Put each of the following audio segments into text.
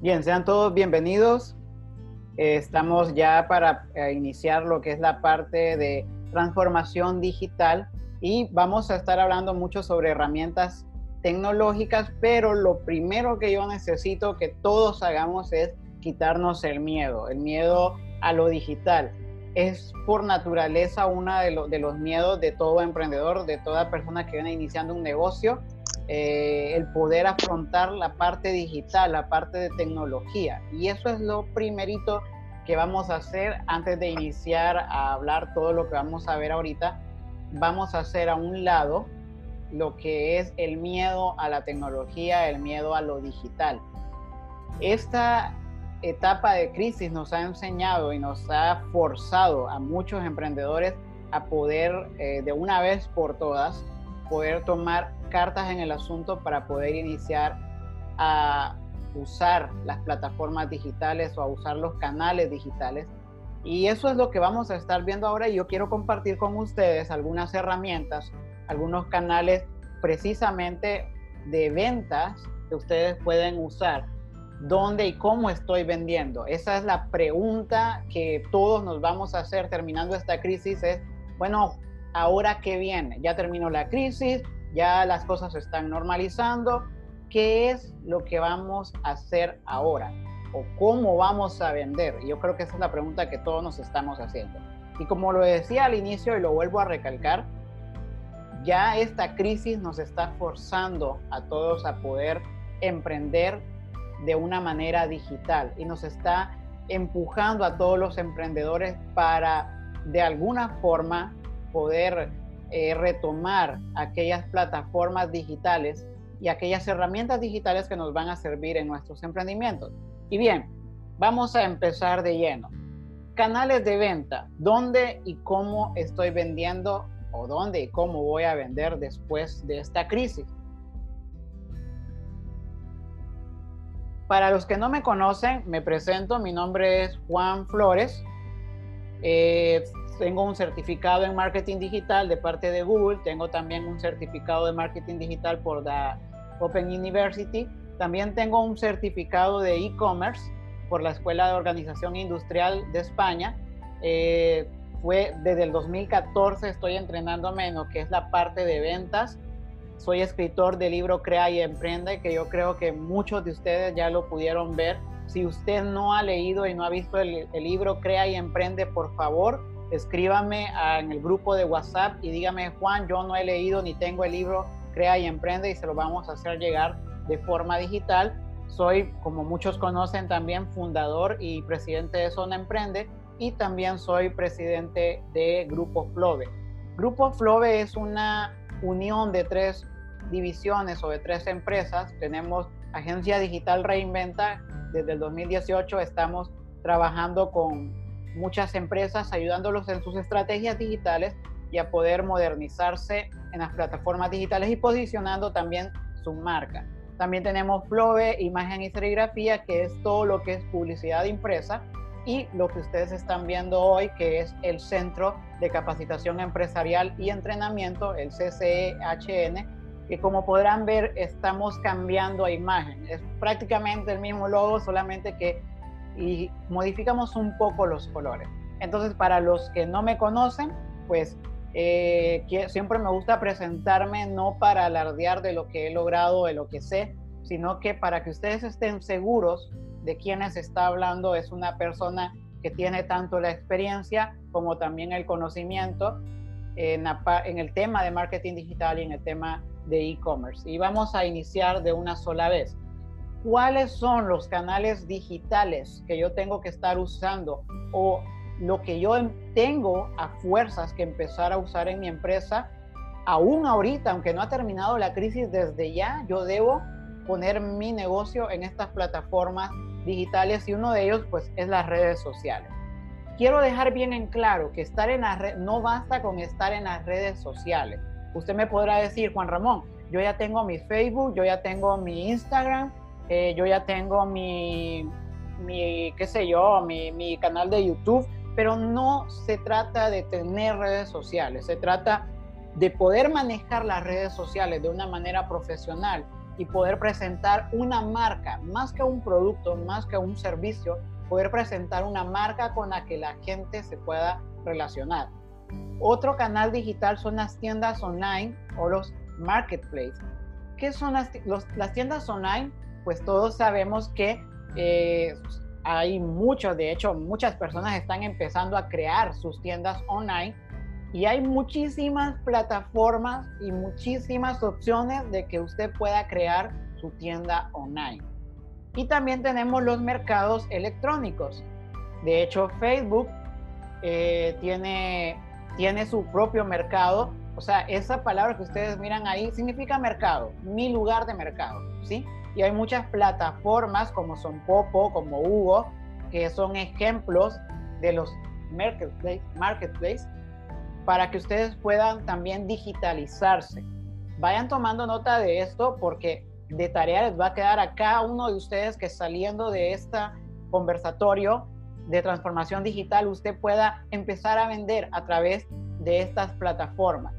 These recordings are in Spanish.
Bien, sean todos bienvenidos. Eh, estamos ya para eh, iniciar lo que es la parte de transformación digital y vamos a estar hablando mucho sobre herramientas tecnológicas, pero lo primero que yo necesito que todos hagamos es quitarnos el miedo, el miedo a lo digital. Es por naturaleza uno de, de los miedos de todo emprendedor, de toda persona que viene iniciando un negocio eh, el poder afrontar la parte digital, la parte de tecnología. Y eso es lo primerito que vamos a hacer antes de iniciar a hablar todo lo que vamos a ver ahorita. Vamos a hacer a un lado lo que es el miedo a la tecnología, el miedo a lo digital. Esta etapa de crisis nos ha enseñado y nos ha forzado a muchos emprendedores a poder eh, de una vez por todas poder tomar cartas en el asunto para poder iniciar a usar las plataformas digitales o a usar los canales digitales. Y eso es lo que vamos a estar viendo ahora y yo quiero compartir con ustedes algunas herramientas, algunos canales precisamente de ventas que ustedes pueden usar. ¿Dónde y cómo estoy vendiendo? Esa es la pregunta que todos nos vamos a hacer terminando esta crisis. Es, bueno, ahora qué viene, ya terminó la crisis, ya las cosas se están normalizando, ¿qué es lo que vamos a hacer ahora? ¿O cómo vamos a vender? Yo creo que esa es la pregunta que todos nos estamos haciendo. Y como lo decía al inicio y lo vuelvo a recalcar, ya esta crisis nos está forzando a todos a poder emprender de una manera digital y nos está empujando a todos los emprendedores para de alguna forma poder eh, retomar aquellas plataformas digitales y aquellas herramientas digitales que nos van a servir en nuestros emprendimientos. Y bien, vamos a empezar de lleno. Canales de venta, ¿dónde y cómo estoy vendiendo o dónde y cómo voy a vender después de esta crisis? Para los que no me conocen, me presento, mi nombre es Juan Flores. Eh, tengo un certificado en marketing digital de parte de Google, tengo también un certificado de marketing digital por la Open University, también tengo un certificado de e-commerce por la Escuela de Organización Industrial de España. Eh, fue desde el 2014 estoy entrenándome en lo que es la parte de ventas. Soy escritor del libro Crea y Emprende, que yo creo que muchos de ustedes ya lo pudieron ver. Si usted no ha leído y no ha visto el, el libro Crea y Emprende, por favor, escríbame en el grupo de WhatsApp y dígame, Juan, yo no he leído ni tengo el libro Crea y Emprende y se lo vamos a hacer llegar de forma digital. Soy, como muchos conocen, también fundador y presidente de Zona Emprende y también soy presidente de Grupo Flove. Grupo Flove es una unión de tres divisiones o de tres empresas. Tenemos Agencia Digital Reinventa. Desde el 2018 estamos trabajando con muchas empresas ayudándolos en sus estrategias digitales y a poder modernizarse en las plataformas digitales y posicionando también su marca. También tenemos Flove, imagen y serigrafía, que es todo lo que es publicidad impresa y lo que ustedes están viendo hoy, que es el Centro de Capacitación Empresarial y Entrenamiento, el CCEHN, que como podrán ver estamos cambiando a imagen. Es prácticamente el mismo logo, solamente que y modificamos un poco los colores. Entonces, para los que no me conocen, pues eh, siempre me gusta presentarme no para alardear de lo que he logrado, de lo que sé, sino que para que ustedes estén seguros de quiénes está hablando, es una persona que tiene tanto la experiencia como también el conocimiento en, en el tema de marketing digital y en el tema de e-commerce. Y vamos a iniciar de una sola vez cuáles son los canales digitales que yo tengo que estar usando o lo que yo tengo a fuerzas que empezar a usar en mi empresa, aún ahorita, aunque no ha terminado la crisis desde ya, yo debo poner mi negocio en estas plataformas digitales y uno de ellos pues es las redes sociales. Quiero dejar bien en claro que estar en las no basta con estar en las redes sociales. Usted me podrá decir, Juan Ramón, yo ya tengo mi Facebook, yo ya tengo mi Instagram, eh, yo ya tengo mi, mi qué sé yo, mi, mi, canal de YouTube, pero no se trata de tener redes sociales, se trata de poder manejar las redes sociales de una manera profesional y poder presentar una marca, más que un producto, más que un servicio, poder presentar una marca con la que la gente se pueda relacionar. Otro canal digital son las tiendas online o los marketplaces. ¿Qué son las, las tiendas online? Pues todos sabemos que eh, hay muchos, de hecho, muchas personas están empezando a crear sus tiendas online y hay muchísimas plataformas y muchísimas opciones de que usted pueda crear su tienda online. Y también tenemos los mercados electrónicos. De hecho, Facebook eh, tiene, tiene su propio mercado. O sea, esa palabra que ustedes miran ahí significa mercado, mi lugar de mercado, ¿sí? Y hay muchas plataformas como son Popo, como Hugo, que son ejemplos de los marketplace, marketplace para que ustedes puedan también digitalizarse. Vayan tomando nota de esto porque de tarea les va a quedar a cada uno de ustedes que saliendo de este conversatorio de transformación digital usted pueda empezar a vender a través de estas plataformas.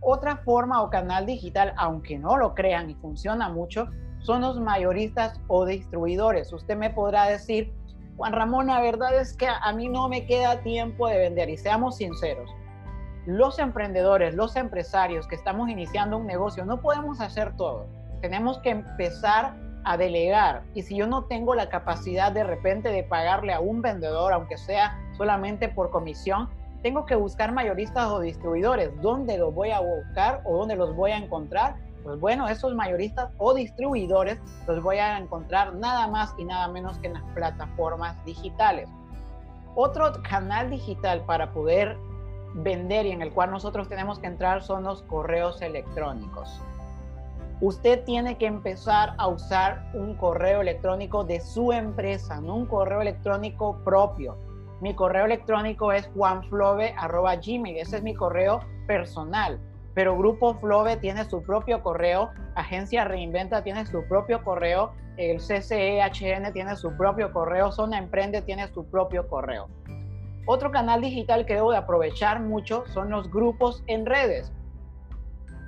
Otra forma o canal digital, aunque no lo crean y funciona mucho, son los mayoristas o distribuidores. Usted me podrá decir, Juan Ramón, la verdad es que a mí no me queda tiempo de vender y seamos sinceros los emprendedores, los empresarios que estamos iniciando un negocio, no podemos hacer todo. Tenemos que empezar a delegar. Y si yo no tengo la capacidad de repente de pagarle a un vendedor, aunque sea solamente por comisión, tengo que buscar mayoristas o distribuidores. ¿Dónde los voy a buscar o dónde los voy a encontrar? Pues bueno, esos mayoristas o distribuidores los voy a encontrar nada más y nada menos que en las plataformas digitales. Otro canal digital para poder vender y en el cual nosotros tenemos que entrar son los correos electrónicos. Usted tiene que empezar a usar un correo electrónico de su empresa, no un correo electrónico propio. Mi correo electrónico es juanflove.gmail, ese es mi correo personal. Pero Grupo Flove tiene su propio correo, Agencia Reinventa tiene su propio correo, el CCEHN tiene su propio correo, Zona Emprende tiene su propio correo. Otro canal digital que debo de aprovechar mucho son los grupos en redes.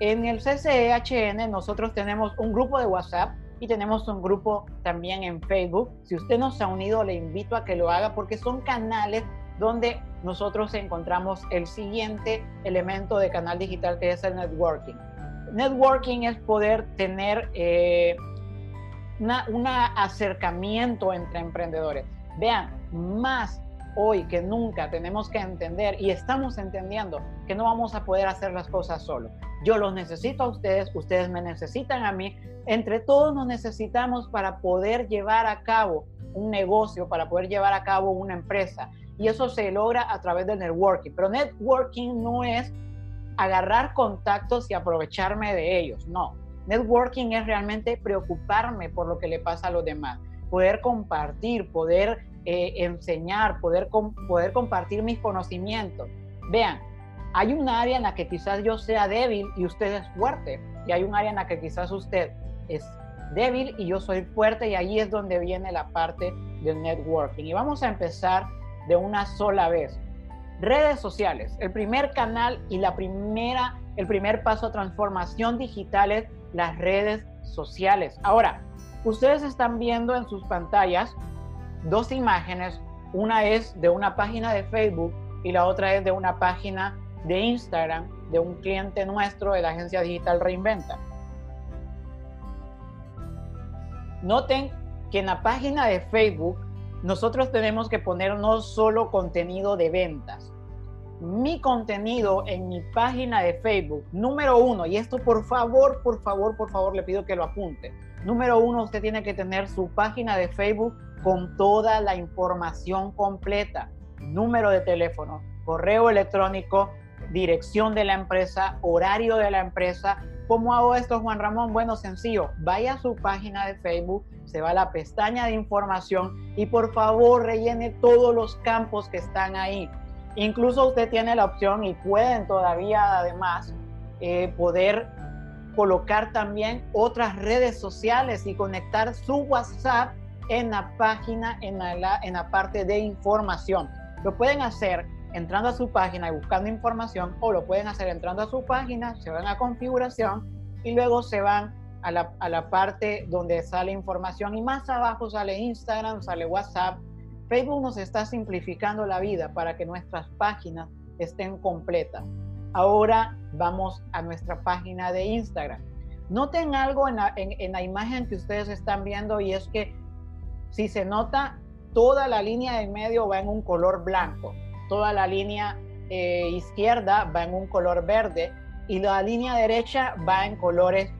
En el CCEHN nosotros tenemos un grupo de WhatsApp y tenemos un grupo también en Facebook. Si usted no se ha unido, le invito a que lo haga porque son canales donde nosotros encontramos el siguiente elemento de canal digital que es el networking. Networking es poder tener eh, un acercamiento entre emprendedores. Vean, más hoy que nunca tenemos que entender y estamos entendiendo que no vamos a poder hacer las cosas solo. Yo los necesito a ustedes, ustedes me necesitan a mí, entre todos nos necesitamos para poder llevar a cabo un negocio, para poder llevar a cabo una empresa. Y eso se logra a través del networking. Pero networking no es agarrar contactos y aprovecharme de ellos, no. Networking es realmente preocuparme por lo que le pasa a los demás, poder compartir, poder eh, enseñar, poder, poder compartir mis conocimientos. Vean, hay un área en la que quizás yo sea débil y usted es fuerte, y hay un área en la que quizás usted es débil y yo soy fuerte, y ahí es donde viene la parte del networking. Y vamos a empezar de una sola vez. Redes sociales, el primer canal y la primera, el primer paso a transformación digital es las redes sociales. Ahora, ustedes están viendo en sus pantallas dos imágenes, una es de una página de Facebook y la otra es de una página de Instagram de un cliente nuestro de la agencia digital Reinventa. Noten que en la página de Facebook nosotros tenemos que poner no solo contenido de ventas. Mi contenido en mi página de Facebook, número uno, y esto por favor, por favor, por favor, le pido que lo apunte. Número uno, usted tiene que tener su página de Facebook con toda la información completa, número de teléfono, correo electrónico, dirección de la empresa, horario de la empresa. ¿Cómo hago esto, Juan Ramón? Bueno, sencillo, vaya a su página de Facebook, se va a la pestaña de información y por favor rellene todos los campos que están ahí. Incluso usted tiene la opción y pueden todavía además eh, poder colocar también otras redes sociales y conectar su WhatsApp en la página, en la, en la parte de información. Lo pueden hacer entrando a su página y buscando información o lo pueden hacer entrando a su página, se van a configuración y luego se van a la, a la parte donde sale información y más abajo sale Instagram, sale WhatsApp. Facebook nos está simplificando la vida para que nuestras páginas estén completas. Ahora vamos a nuestra página de Instagram. Noten algo en la, en, la, imagen que ustedes están viendo y es que si se nota, toda la línea de medio va en un color blanco, toda la línea eh, izquierda va en un color verde y la línea derecha va en colores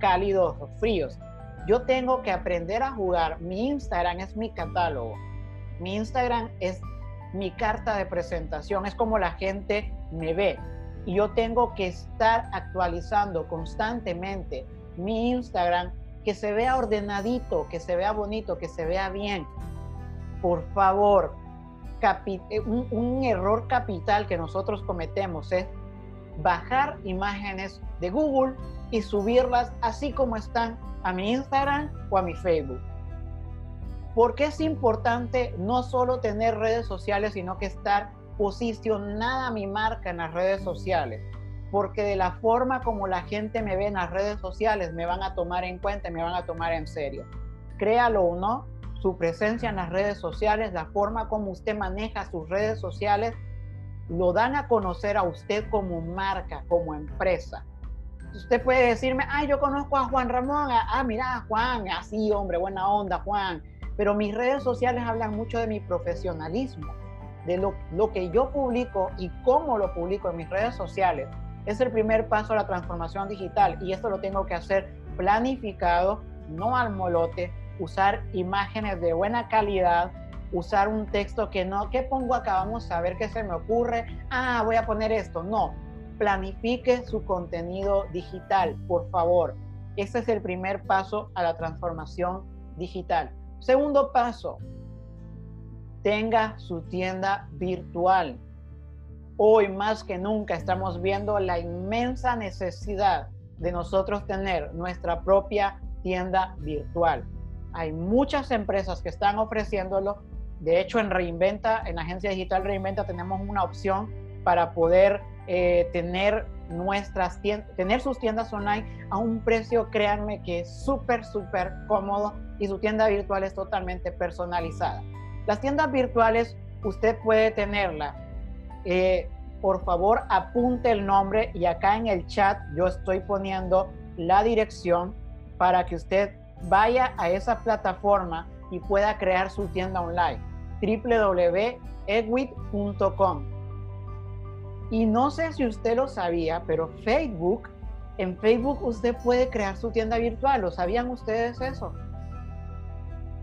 cálidos o fríos. Yo tengo que aprender a jugar. Mi Instagram es mi catálogo. Mi Instagram es mi carta de presentación. Es como la gente me ve. Y yo tengo que estar actualizando constantemente mi Instagram, que se vea ordenadito, que se vea bonito, que se vea bien. Por favor, eh, un, un error capital que nosotros cometemos es bajar imágenes de Google y subirlas así como están a mi Instagram o a mi Facebook. Porque es importante no solo tener redes sociales, sino que estar posicionada mi marca en las redes sociales? Porque de la forma como la gente me ve en las redes sociales, me van a tomar en cuenta me van a tomar en serio. Créalo o no, su presencia en las redes sociales, la forma como usted maneja sus redes sociales, lo dan a conocer a usted como marca, como empresa. Usted puede decirme, ah, yo conozco a Juan Ramón, ah, mira, Juan, así, hombre, buena onda, Juan. Pero mis redes sociales hablan mucho de mi profesionalismo, de lo, lo que yo publico y cómo lo publico en mis redes sociales. Es el primer paso a la transformación digital y esto lo tengo que hacer planificado, no al molote, usar imágenes de buena calidad, usar un texto que no, ¿qué pongo acá? Vamos a ver qué se me ocurre. Ah, voy a poner esto. No, planifique su contenido digital, por favor. Ese es el primer paso a la transformación digital. Segundo paso, tenga su tienda virtual. Hoy más que nunca estamos viendo la inmensa necesidad de nosotros tener nuestra propia tienda virtual. Hay muchas empresas que están ofreciéndolo. De hecho, en Reinventa, en la agencia digital Reinventa, tenemos una opción para poder eh, tener nuestras tiendas, tener sus tiendas online a un precio, créanme que es súper, súper cómodo y su tienda virtual es totalmente personalizada. Las tiendas virtuales, usted puede tenerla. Eh, por favor, apunte el nombre y acá en el chat yo estoy poniendo la dirección para que usted vaya a esa plataforma y pueda crear su tienda online www.egwit.com y no sé si usted lo sabía, pero Facebook, en Facebook usted puede crear su tienda virtual. ¿Lo sabían ustedes eso?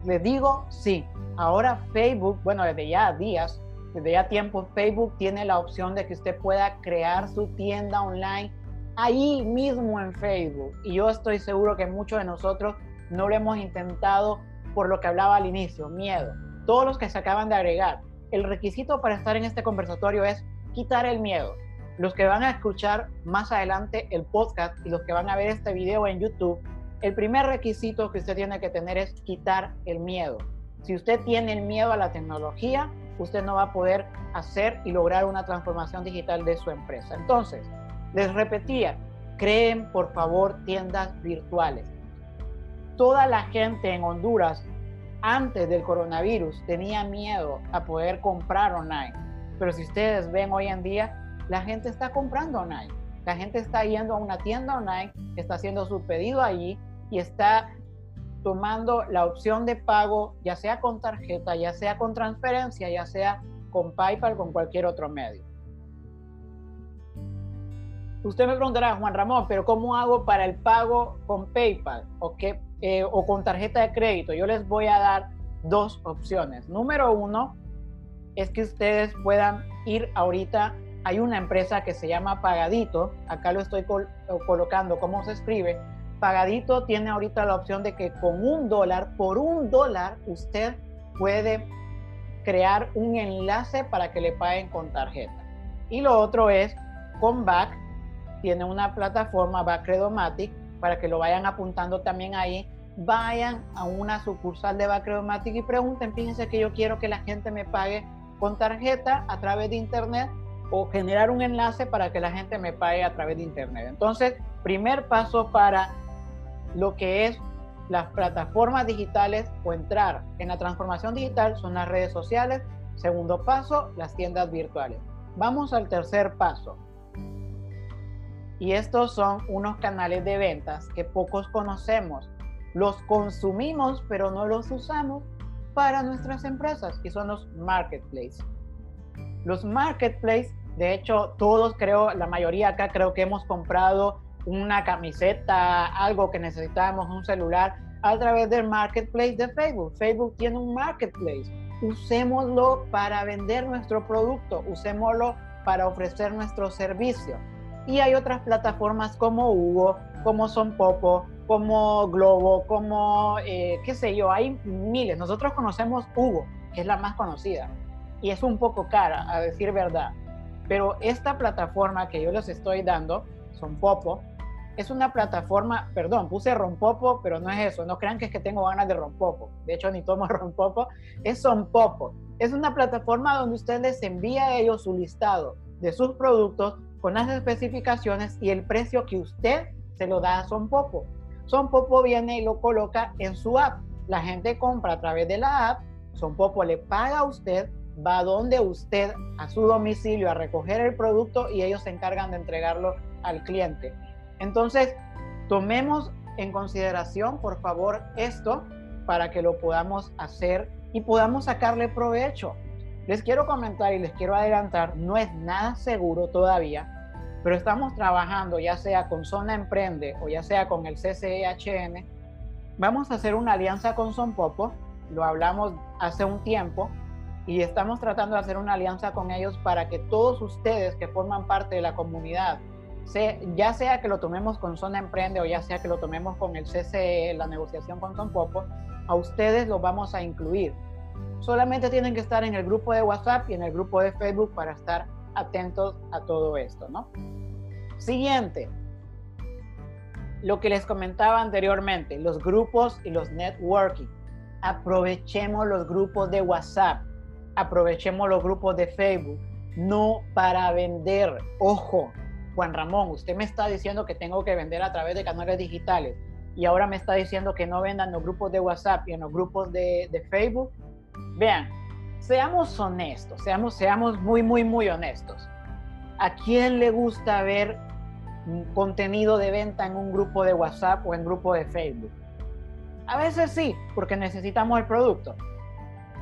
Les digo, sí. Ahora Facebook, bueno, desde ya días, desde ya tiempo, Facebook tiene la opción de que usted pueda crear su tienda online ahí mismo en Facebook. Y yo estoy seguro que muchos de nosotros no lo hemos intentado por lo que hablaba al inicio, miedo. Todos los que se acaban de agregar, el requisito para estar en este conversatorio es quitar el miedo. Los que van a escuchar más adelante el podcast y los que van a ver este video en YouTube, el primer requisito que usted tiene que tener es quitar el miedo. Si usted tiene el miedo a la tecnología, usted no va a poder hacer y lograr una transformación digital de su empresa. Entonces, les repetía, creen por favor tiendas virtuales. Toda la gente en Honduras antes del coronavirus tenía miedo a poder comprar online pero si ustedes ven hoy en día, la gente está comprando online. La gente está yendo a una tienda online, está haciendo su pedido allí y está tomando la opción de pago, ya sea con tarjeta, ya sea con transferencia, ya sea con PayPal, con cualquier otro medio. Usted me preguntará, Juan Ramón, pero ¿cómo hago para el pago con PayPal o, qué, eh, o con tarjeta de crédito? Yo les voy a dar dos opciones. Número uno, es que ustedes puedan ir ahorita. Hay una empresa que se llama Pagadito, acá lo estoy colocando, ¿cómo se escribe? Pagadito tiene ahorita la opción de que con un dólar, por un dólar, usted puede crear un enlace para que le paguen con tarjeta. Y lo otro es con Back, tiene una plataforma Backredomatic para que lo vayan apuntando también ahí. Vayan a una sucursal de Backredomatic y pregunten, fíjense que yo quiero que la gente me pague con tarjeta a través de internet o generar un enlace para que la gente me pague a través de internet. Entonces, primer paso para lo que es las plataformas digitales o entrar en la transformación digital son las redes sociales. Segundo paso, las tiendas virtuales. Vamos al tercer paso. Y estos son unos canales de ventas que pocos conocemos. Los consumimos, pero no los usamos para nuestras empresas, y son los marketplaces. Los marketplaces, de hecho, todos creo, la mayoría acá creo que hemos comprado una camiseta, algo que necesitábamos, un celular, a través del marketplace de Facebook. Facebook tiene un marketplace. Usémoslo para vender nuestro producto, usémoslo para ofrecer nuestro servicio. Y hay otras plataformas como Hugo, como Son Popo, como Globo, como, eh, qué sé yo, hay miles. Nosotros conocemos Hugo, que es la más conocida, y es un poco cara, a decir verdad. Pero esta plataforma que yo les estoy dando, Son Popo, es una plataforma, perdón, puse rompopo, pero no es eso, no crean que es que tengo ganas de rompopo, de hecho ni tomo rompopo, es sonpopo. Es una plataforma donde usted les envía a ellos su listado de sus productos con las especificaciones y el precio que usted se lo da a Sonpopo. Sonpopo viene y lo coloca en su app. La gente compra a través de la app, Sonpopo le paga a usted, va donde usted a su domicilio a recoger el producto y ellos se encargan de entregarlo al cliente. Entonces, tomemos en consideración, por favor, esto para que lo podamos hacer y podamos sacarle provecho. Les quiero comentar y les quiero adelantar, no es nada seguro todavía, pero estamos trabajando ya sea con Zona Emprende o ya sea con el CCHN. Vamos a hacer una alianza con Son Popo, lo hablamos hace un tiempo y estamos tratando de hacer una alianza con ellos para que todos ustedes que forman parte de la comunidad ya sea que lo tomemos con Zona Emprende o ya sea que lo tomemos con el CCE, la negociación con Son Popo, a ustedes los vamos a incluir. Solamente tienen que estar en el grupo de WhatsApp y en el grupo de Facebook para estar atentos a todo esto, ¿no? Siguiente, lo que les comentaba anteriormente, los grupos y los networking. Aprovechemos los grupos de WhatsApp, aprovechemos los grupos de Facebook, no para vender. Ojo, Juan Ramón, usted me está diciendo que tengo que vender a través de canales digitales y ahora me está diciendo que no vendan en los grupos de WhatsApp y en los grupos de, Facebook. Vean, seamos honestos, seamos, seamos muy, muy, muy honestos. ¿A quién le gusta ver contenido de venta en un grupo de WhatsApp o en grupo de Facebook? A veces sí, porque necesitamos el producto.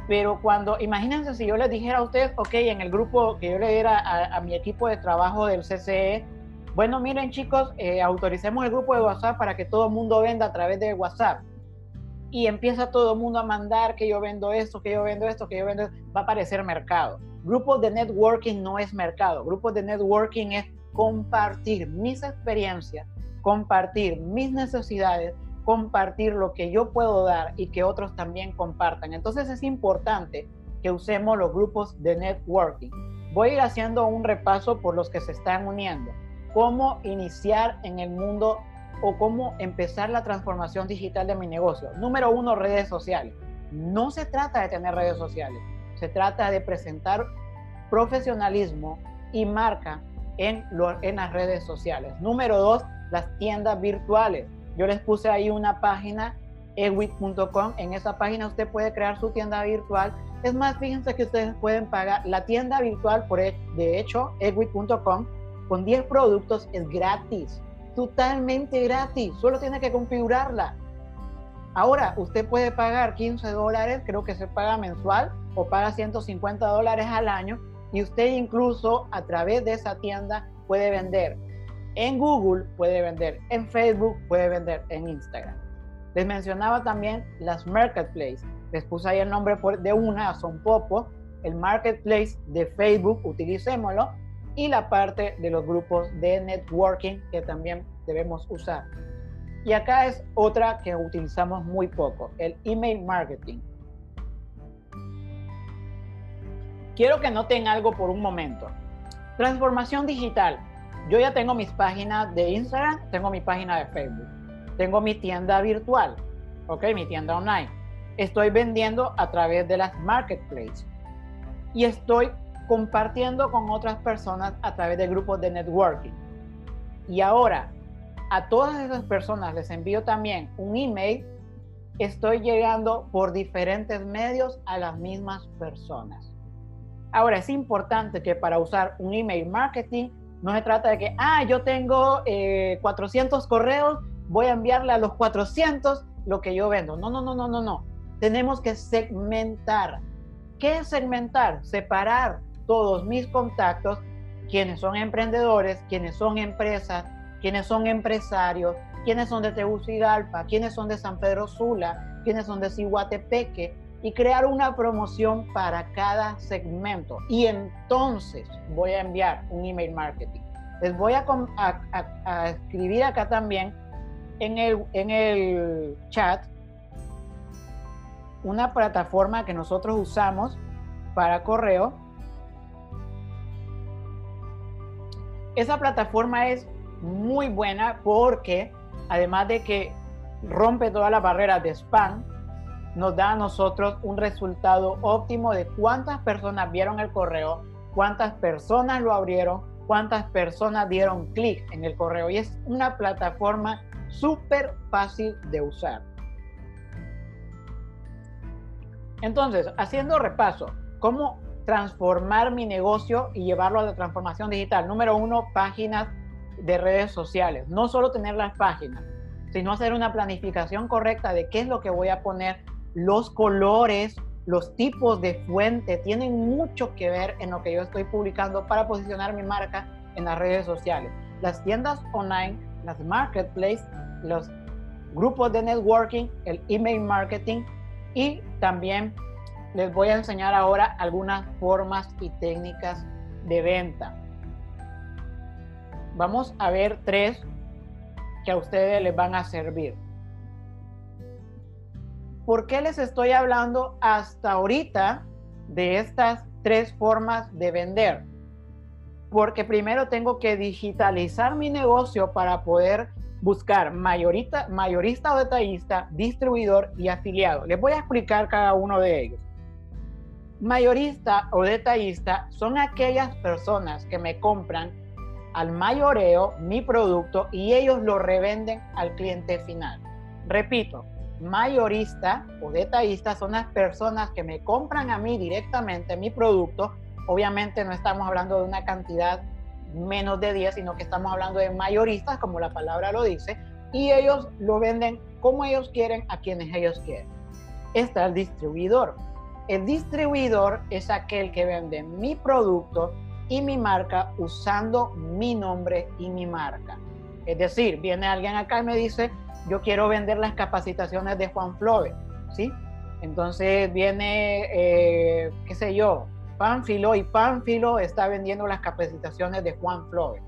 Pero cuando, imagínense si yo les dijera a ustedes, ok, en el grupo que yo le diera a, mi equipo de trabajo del CCE, bueno, miren chicos, eh, autoricemos el grupo de WhatsApp para que todo el mundo venda a través de WhatsApp. Y empieza todo el mundo a mandar que yo vendo esto, que yo vendo esto, que yo vendo esto. Va a aparecer mercado. Grupos de networking no es mercado. Grupos de networking es compartir mis experiencias, compartir mis necesidades compartir lo que yo puedo dar y que otros también compartan. Entonces es importante que usemos los grupos de networking. Voy a ir haciendo un repaso por los que se están uniendo. Cómo iniciar en el mundo o cómo empezar la transformación digital de mi negocio. Número uno, redes sociales. No se trata de tener redes sociales, se trata de presentar profesionalismo y marca en, las redes sociales. Número dos, las tiendas virtuales yo les puse ahí una página, ewit.com. En esa página usted puede crear su tienda virtual. Es más, fíjense que ustedes pueden pagar la tienda virtual, por e, de hecho, ewit.com, con 10 productos es gratis, totalmente gratis. Solo tiene que configurarla. Ahora, usted puede pagar 15 dólares, creo que se paga mensual, o paga 150 dólares al año, y usted incluso a través de esa tienda puede vender en Google puede vender, en Facebook puede vender, en Instagram. Les mencionaba también las marketplaces. Les puse ahí el nombre de una, son Popo, el marketplace de Facebook, utilicémoslo, y la parte de los grupos de networking que también debemos usar. Y acá es otra que utilizamos muy poco, el email marketing. Quiero que noten algo por un momento. Transformación digital yo ya tengo mis páginas de Instagram, tengo mi página de Facebook, tengo mi tienda virtual, ok, mi tienda online. Estoy vendiendo a través de las marketplaces. y estoy compartiendo con otras personas a través de grupos de networking. Y ahora, a todas esas personas les envío también un email. Estoy llegando por diferentes medios a las mismas personas. Ahora, es importante que para usar un email marketing no se trata de que, ah, yo tengo 400 eh, correos, voy a enviarle a los 400 lo que yo vendo. No, no, no, no, no, no. Tenemos que segmentar. ¿Qué es segmentar? Separar todos mis contactos, quienes son emprendedores, quienes son empresas, quienes son empresarios, quienes son de Tegucigalpa, quienes son de San Pedro Sula, quienes son de Cihuatepeque, y crear una promoción para cada segmento. Y entonces voy a enviar un email marketing. Les voy a, escribir acá también en el, en el chat una plataforma que nosotros usamos para correo. Esa plataforma es muy buena porque además de que rompe todas las barreras de spam, nos da a nosotros un resultado óptimo de cuántas personas vieron el correo, cuántas personas lo abrieron, cuántas personas dieron clic en el correo. Y es una plataforma súper fácil de usar. Entonces, haciendo repaso, ¿cómo transformar mi negocio y llevarlo a la transformación digital? Número uno, páginas de redes sociales. No solo tener las páginas, sino hacer una planificación correcta de qué es lo que voy a poner, los colores, los tipos de fuente tienen mucho que ver en lo que yo estoy publicando para posicionar mi marca en las redes sociales. Las tiendas online, las marketplaces, los grupos de networking, el email marketing y también les voy a enseñar ahora algunas formas y técnicas de venta. Vamos a ver tres que a ustedes les van a servir. ¿Por qué les estoy hablando hasta ahorita de estas tres formas de vender? Porque primero tengo que digitalizar mi negocio para poder buscar mayorista, mayorista o detallista, distribuidor y afiliado. Les voy a explicar cada uno de ellos. Mayorista o detallista son aquellas personas que me compran al mayoreo mi producto y ellos lo revenden al cliente final. Repito, mayorista o detallista son las personas que me compran a mí directamente mi producto. Obviamente no estamos hablando de una cantidad menos de 10, sino que estamos hablando de mayoristas, como la palabra lo dice, y ellos lo venden como ellos quieren, a quienes ellos quieren. Está el distribuidor. El distribuidor es aquel que vende mi producto y mi marca usando mi nombre y mi marca. Es decir, viene alguien acá y me dice, yo quiero vender las capacitaciones de Juan Flores, ¿sí? Entonces viene, eh, qué sé yo, Pánfilo y Pánfilo está vendiendo las capacitaciones de Juan Flores.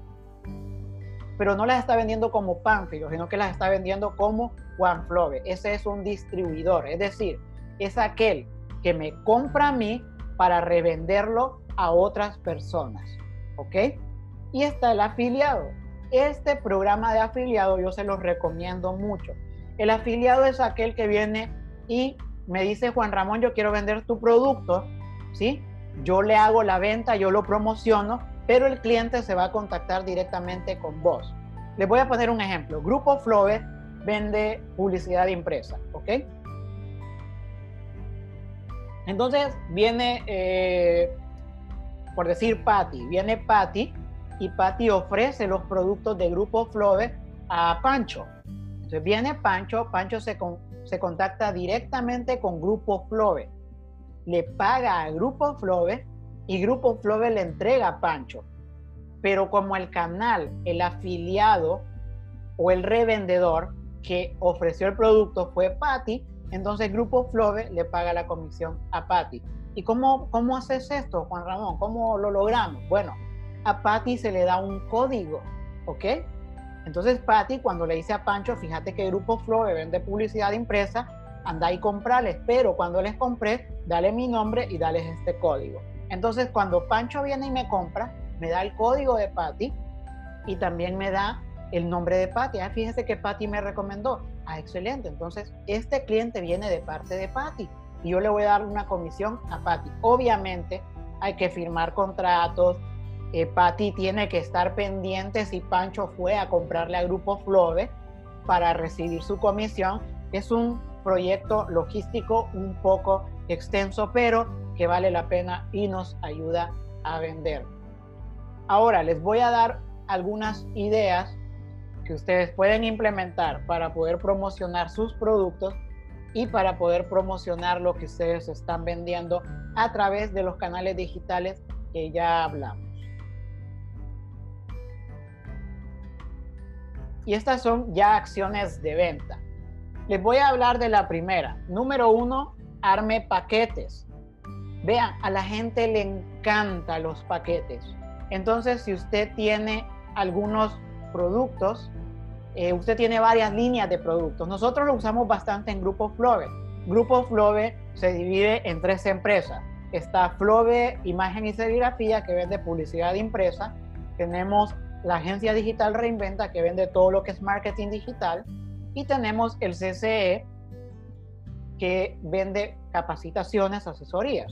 Pero no las está vendiendo como Pánfilo, sino que las está vendiendo como Juan Flores. Ese es un distribuidor, es decir, es aquel que me compra a mí para revenderlo a otras personas. ¿Ok? Y está el afiliado. Este programa de afiliado yo se los recomiendo mucho. El afiliado es aquel que viene y me dice, Juan Ramón, yo quiero vender tu producto, ¿sí? Yo le hago la venta, yo lo promociono, pero el cliente se va a contactar directamente con vos. Les voy a poner un ejemplo. Grupo Flover vende publicidad impresa, ¿ok? Entonces viene, eh, por decir Patty, viene Patty y Patty ofrece los productos de Grupo Flove a Pancho. Entonces viene Pancho, Pancho se, se contacta directamente con Grupo Flove, le paga a Grupo Flove y Grupo Flove le entrega a Pancho. Pero como el canal, el afiliado o el revendedor que ofreció el producto fue Patty, entonces Grupo Flove le paga la comisión a Patty. ¿Y cómo, cómo haces esto, Juan Ramón? ¿Cómo lo logramos? Bueno, a Patty se le da un código, ¿ok? Entonces Patty cuando le dice a Pancho, fíjate que Grupo Flow vende publicidad impresa, anda y comprales, pero cuando les compré, dale mi nombre y dale este código. Entonces cuando Pancho viene y me compra, me da el código de Patty y también me da el nombre de Patty. Ah, fíjese que Patty me recomendó. Ah, excelente. Entonces, este cliente viene de parte de Patty y yo le voy a dar una comisión a Patty. Obviamente, hay que firmar contratos. Eh, Patti tiene que estar pendiente si Pancho fue a comprarle a Grupo Flove para recibir su comisión. Es un proyecto logístico un poco extenso, pero que vale la pena y nos ayuda a vender. Ahora les voy a dar algunas ideas que ustedes pueden implementar para poder promocionar sus productos y para poder promocionar lo que ustedes están vendiendo a través de los canales digitales que ya hablamos. Y estas son ya acciones de venta. Les voy a hablar de la primera. Número uno, arme paquetes. Vean, a la gente le encanta los paquetes. Entonces, si usted tiene algunos productos, eh, usted tiene varias líneas de productos. Nosotros lo usamos bastante en Grupo Flove. Grupo Flove se divide en tres empresas. Está Flove Imagen y Serigrafía, que vende publicidad impresa. Tenemos la agencia digital Reinventa, que vende todo lo que es marketing digital. Y tenemos el CCE, que vende capacitaciones, asesorías.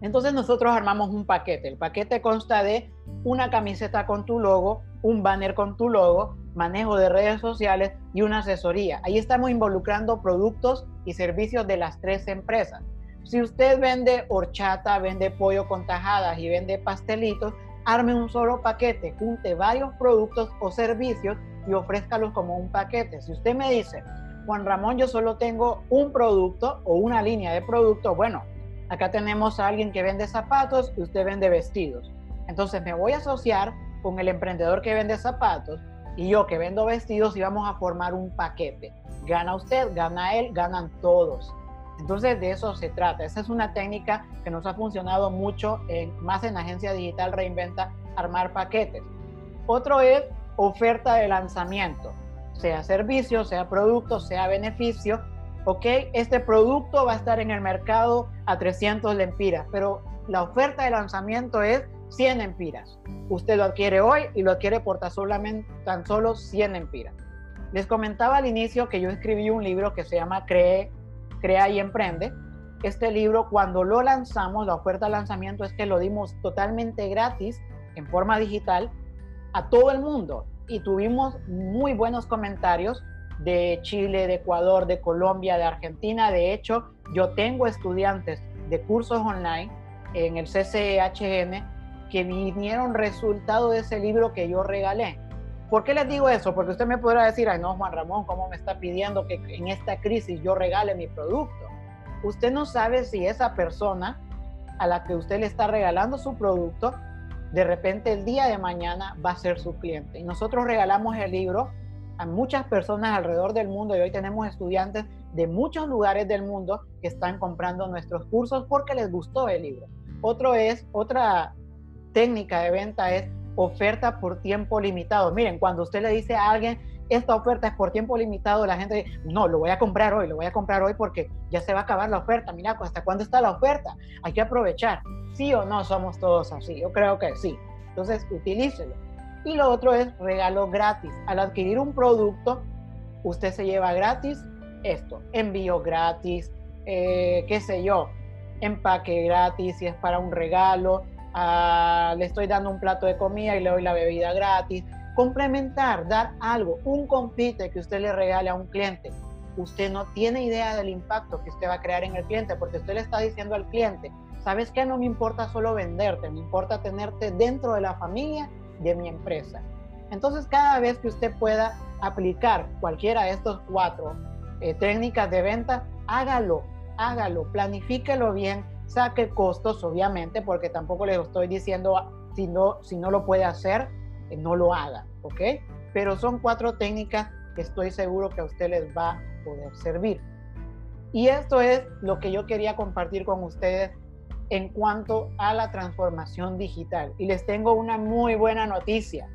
Entonces nosotros armamos un paquete. El paquete consta de una camiseta con tu logo, un banner con tu logo, manejo de redes sociales y una asesoría. Ahí estamos involucrando productos y servicios de las tres empresas. Si usted vende horchata, vende pollo con tajadas y vende pastelitos, arme un solo paquete, junte varios productos o servicios y ofrézcalos como un paquete. Si usted me dice, Juan Ramón, yo solo tengo un producto o una línea de productos, bueno, acá tenemos a alguien que vende zapatos y usted vende vestidos. Entonces me voy a asociar con el emprendedor que vende zapatos y yo que vendo vestidos y vamos a formar un paquete. Gana usted, gana él, ganan todos. Entonces de eso se trata. Esa es una técnica que nos ha funcionado mucho, en, más en agencia digital reinventa, armar paquetes. Otro es oferta de lanzamiento, sea servicio, sea producto, sea beneficio. Ok, este producto va a estar en el mercado a 300 lempiras, pero la oferta de lanzamiento es 100 empiras. Usted lo adquiere hoy y lo adquiere por tan, solamente, tan solo 100 empiras. Les comentaba al inicio que yo escribí un libro que se llama Cree, Crea y Emprende. Este libro, cuando lo lanzamos, la oferta de lanzamiento es que lo dimos totalmente gratis en forma digital a todo el mundo y tuvimos muy buenos comentarios de Chile, de Ecuador, de Colombia, de Argentina. De hecho, yo tengo estudiantes de cursos online en el CCHN que vinieron resultado de ese libro que yo regalé. ¿Por qué les digo eso? Porque usted me podrá decir, ay no, Juan Ramón, ¿cómo me está pidiendo que en esta crisis yo regale mi producto? Usted no sabe si esa persona a la que usted le está regalando su producto, de repente el día de mañana va a ser su cliente. Y nosotros regalamos el libro a muchas personas alrededor del mundo y hoy tenemos estudiantes de muchos lugares del mundo que están comprando nuestros cursos porque les gustó el libro. Otro es, otra técnica de venta es oferta por tiempo limitado. Miren, cuando usted le dice a alguien, esta oferta es por tiempo limitado, la gente dice, no, lo voy a comprar hoy, lo voy a comprar hoy porque ya se va a acabar la oferta. Mira, ¿hasta cuándo está la oferta? Hay que aprovechar. ¿Sí o no somos todos así? Yo creo que sí. Entonces, utilícelo. Y lo otro es regalo gratis. Al adquirir un producto, usted se lleva gratis esto, envío gratis, eh, qué sé yo, empaque gratis si es para un regalo, le estoy dando un plato de comida y le doy la bebida gratis. Complementar, dar algo, un compite que usted le regale a un cliente. Usted no tiene idea del impacto que usted va a crear en el cliente porque usted le está diciendo al cliente, ¿sabes qué? No me importa solo venderte, me importa tenerte dentro de la familia de mi empresa. Entonces, cada vez que usted pueda aplicar cualquiera de estos cuatro eh, técnicas de venta, hágalo, hágalo, planifíquelo bien, saque costos, obviamente, porque tampoco les estoy diciendo ah, si no, si no lo puede hacer, eh, no lo haga, ¿ok? Pero son cuatro técnicas que estoy seguro que a usted les va a poder servir. Y esto es lo que yo quería compartir con ustedes en cuanto a la transformación digital. Y les tengo una muy buena noticia.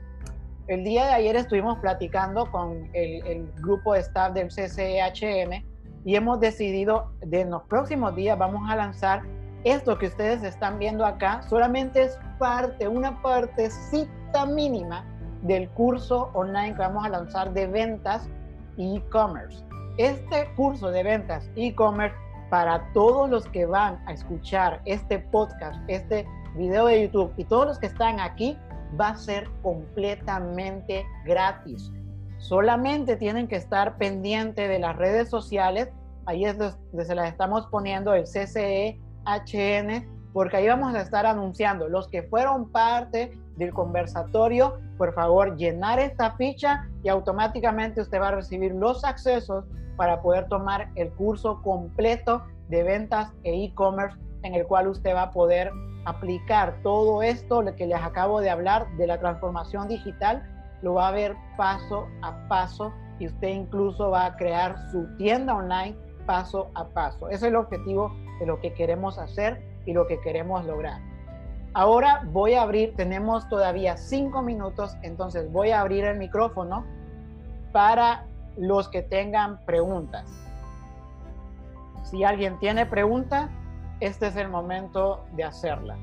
El día de ayer estuvimos platicando con el, grupo de staff del CCHN y hemos decidido de en los próximos días vamos a lanzar esto que ustedes están viendo acá solamente es parte, una partecita mínima del curso online que vamos a lanzar de ventas e-commerce. Este curso de ventas e-commerce para todos los que van a escuchar este podcast, este video de YouTube y todos los que están aquí, va a ser completamente gratis. Solamente tienen que estar pendientes de las redes sociales. Ahí es donde se las estamos poniendo el CCEHN, porque ahí vamos a estar anunciando los que fueron parte del conversatorio. Por favor, llenar esta ficha y automáticamente usted va a recibir los accesos para poder tomar el curso completo de ventas e e-commerce en el cual usted va a poder aplicar todo esto que les acabo de hablar de la transformación digital, lo va a ver paso a paso y usted incluso va a crear su tienda online paso a paso. Ese es el objetivo de lo que queremos hacer y lo que queremos lograr. Ahora voy a abrir, tenemos todavía cinco minutos, entonces voy a abrir el micrófono para los que tengan preguntas. Si alguien tiene pregunta, este es el momento de hacerla.